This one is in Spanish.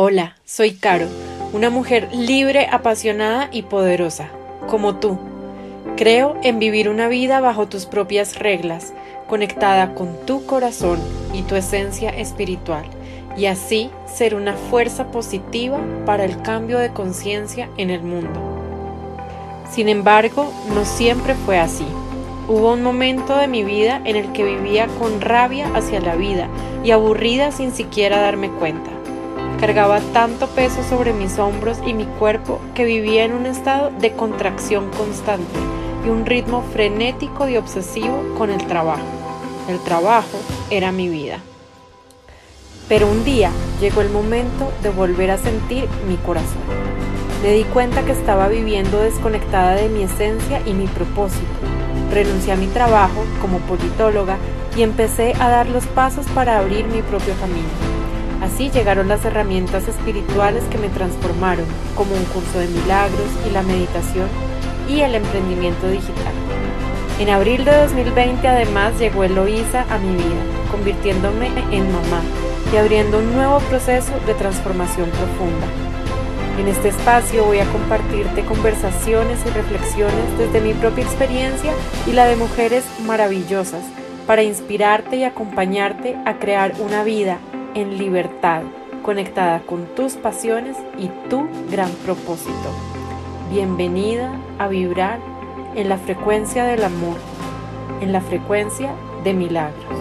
Hola, soy Caro, una mujer libre, apasionada y poderosa, como tú. Creo en vivir una vida bajo tus propias reglas, conectada con tu corazón y tu esencia espiritual, y así ser una fuerza positiva para el cambio de conciencia en el mundo. Sin embargo, no siempre fue así. Hubo un momento de mi vida en el que vivía con rabia hacia la vida y aburrida sin siquiera darme cuenta. Cargaba tanto peso sobre mis hombros y mi cuerpo que vivía en un estado de contracción constante y un ritmo frenético y obsesivo con el trabajo. El trabajo era mi vida. Pero un día llegó el momento de volver a sentir mi corazón. Me di cuenta que estaba viviendo desconectada de mi esencia y mi propósito. Renuncié a mi trabajo como politóloga y empecé a dar los pasos para abrir mi propio camino. Así llegaron las herramientas espirituales que me transformaron, como un curso de milagros y la meditación y el emprendimiento digital. En abril de 2020 además llegó Eloísa a mi vida, convirtiéndome en mamá y abriendo un nuevo proceso de transformación profunda. En este espacio voy a compartirte conversaciones y reflexiones desde mi propia experiencia y la de mujeres maravillosas para inspirarte y acompañarte a crear una vida en libertad, conectada con tus pasiones y tu gran propósito. Bienvenida a vibrar en la frecuencia del amor, en la frecuencia de milagros.